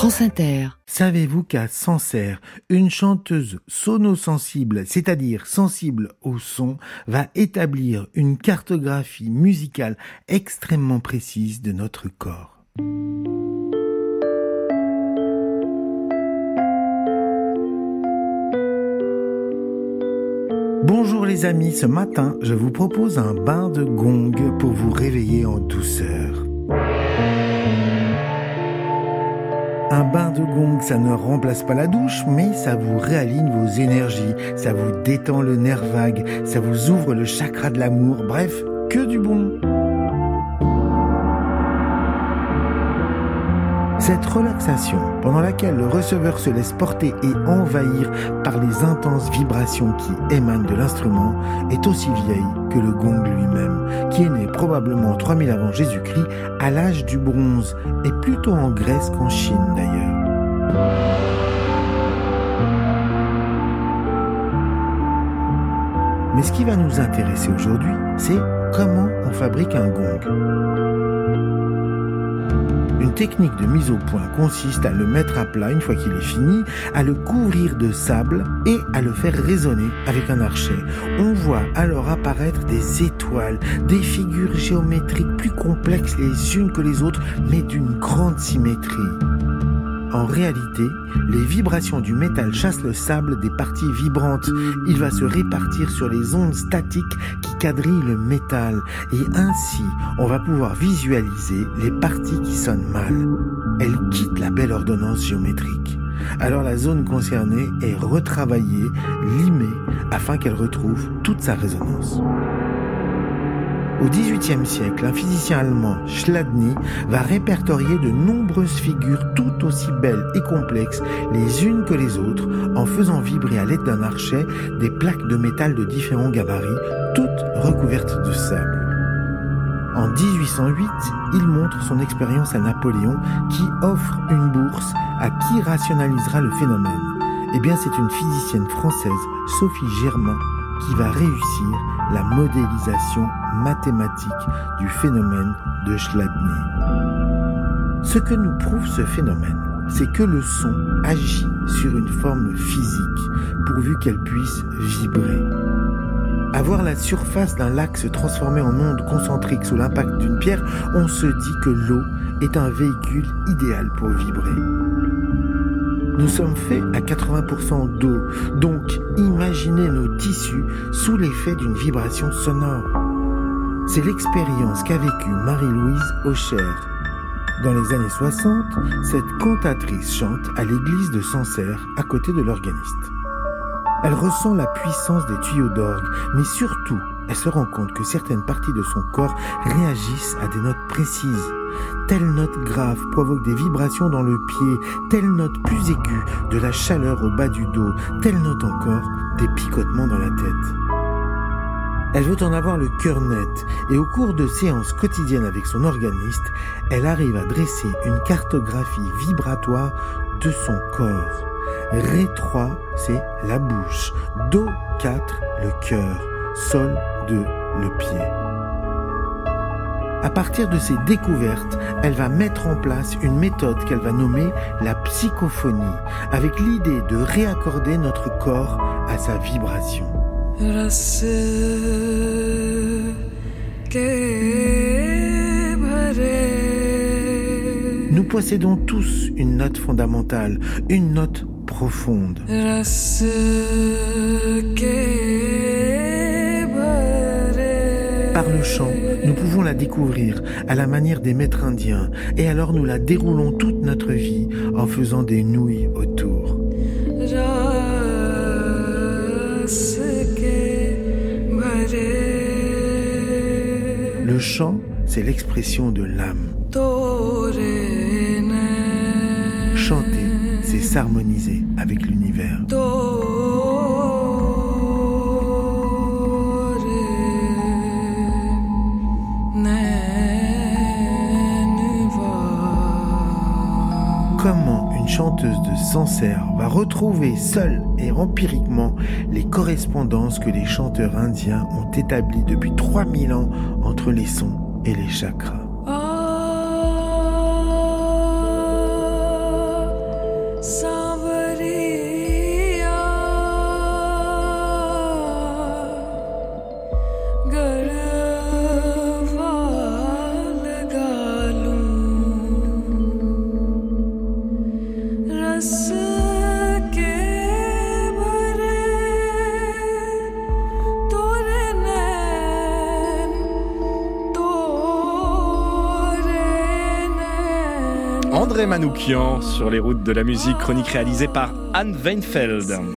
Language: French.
France. Savez-vous qu'à Sancerre, une chanteuse sonosensible, c'est-à-dire sensible au son, va établir une cartographie musicale extrêmement précise de notre corps? Bonjour les amis, ce matin je vous propose un bain de gong pour vous réveiller en douceur. Un bain de gong, ça ne remplace pas la douche, mais ça vous réaligne vos énergies, ça vous détend le nerf vague, ça vous ouvre le chakra de l'amour, bref, que du bon. Cette relaxation, pendant laquelle le receveur se laisse porter et envahir par les intenses vibrations qui émanent de l'instrument, est aussi vieille que le gong lui-même, qui est né probablement 3000 avant Jésus-Christ, à l'âge du bronze, et plutôt en Grèce qu'en Chine d'ailleurs. Mais ce qui va nous intéresser aujourd'hui, c'est comment on fabrique un gong. Une technique de mise au point consiste à le mettre à plat une fois qu'il est fini, à le couvrir de sable et à le faire résonner avec un archet. On voit alors apparaître des étoiles, des figures géométriques plus complexes les unes que les autres, mais d'une grande symétrie. En réalité, les vibrations du métal chassent le sable des parties vibrantes. Il va se répartir sur les ondes statiques qui quadrillent le métal. Et ainsi, on va pouvoir visualiser les parties qui sonnent mal. Elles quittent la belle ordonnance géométrique. Alors la zone concernée est retravaillée, limée, afin qu'elle retrouve toute sa résonance. Au XVIIIe siècle, un physicien allemand, Schladny, va répertorier de nombreuses figures tout aussi belles et complexes les unes que les autres en faisant vibrer à l'aide d'un archet des plaques de métal de différents gabarits, toutes recouvertes de sable. En 1808, il montre son expérience à Napoléon qui offre une bourse à qui rationalisera le phénomène. Eh bien, c'est une physicienne française, Sophie Germain, qui va réussir la modélisation mathématique du phénomène de Chladni. Ce que nous prouve ce phénomène, c'est que le son agit sur une forme physique, pourvu qu'elle puisse vibrer. À voir la surface d'un lac se transformer en onde concentrique sous l'impact d'une pierre, on se dit que l'eau est un véhicule idéal pour vibrer. Nous sommes faits à 80% d'eau, donc imaginez nos tissus sous l'effet d'une vibration sonore. C'est l'expérience qu'a vécue Marie-Louise Aucher. Dans les années 60, cette cantatrice chante à l'église de Sancerre à côté de l'organiste. Elle ressent la puissance des tuyaux d'orgue, mais surtout, elle se rend compte que certaines parties de son corps réagissent à des notes précises. Telle note grave provoque des vibrations dans le pied, telle note plus aiguë de la chaleur au bas du dos, telle note encore des picotements dans la tête. Elle veut en avoir le cœur net et au cours de séances quotidiennes avec son organiste, elle arrive à dresser une cartographie vibratoire de son corps. Ré 3, c'est la bouche. Do 4, le cœur. Sol 2, le pied. À partir de ces découvertes, elle va mettre en place une méthode qu'elle va nommer la psychophonie, avec l'idée de réaccorder notre corps à sa vibration. Nous possédons tous une note fondamentale, une note profonde. Par le chant, nous pouvons la découvrir à la manière des maîtres indiens, et alors nous la déroulons toute notre vie en faisant des nouilles autour. Le chant, c'est l'expression de l'âme. S'harmoniser avec l'univers. Comment une chanteuse de Sancerre va retrouver seule et empiriquement les correspondances que les chanteurs indiens ont établies depuis 3000 ans entre les sons et les chakras? André Manoukian sur les routes de la musique, chronique réalisée par Anne Weinfeld.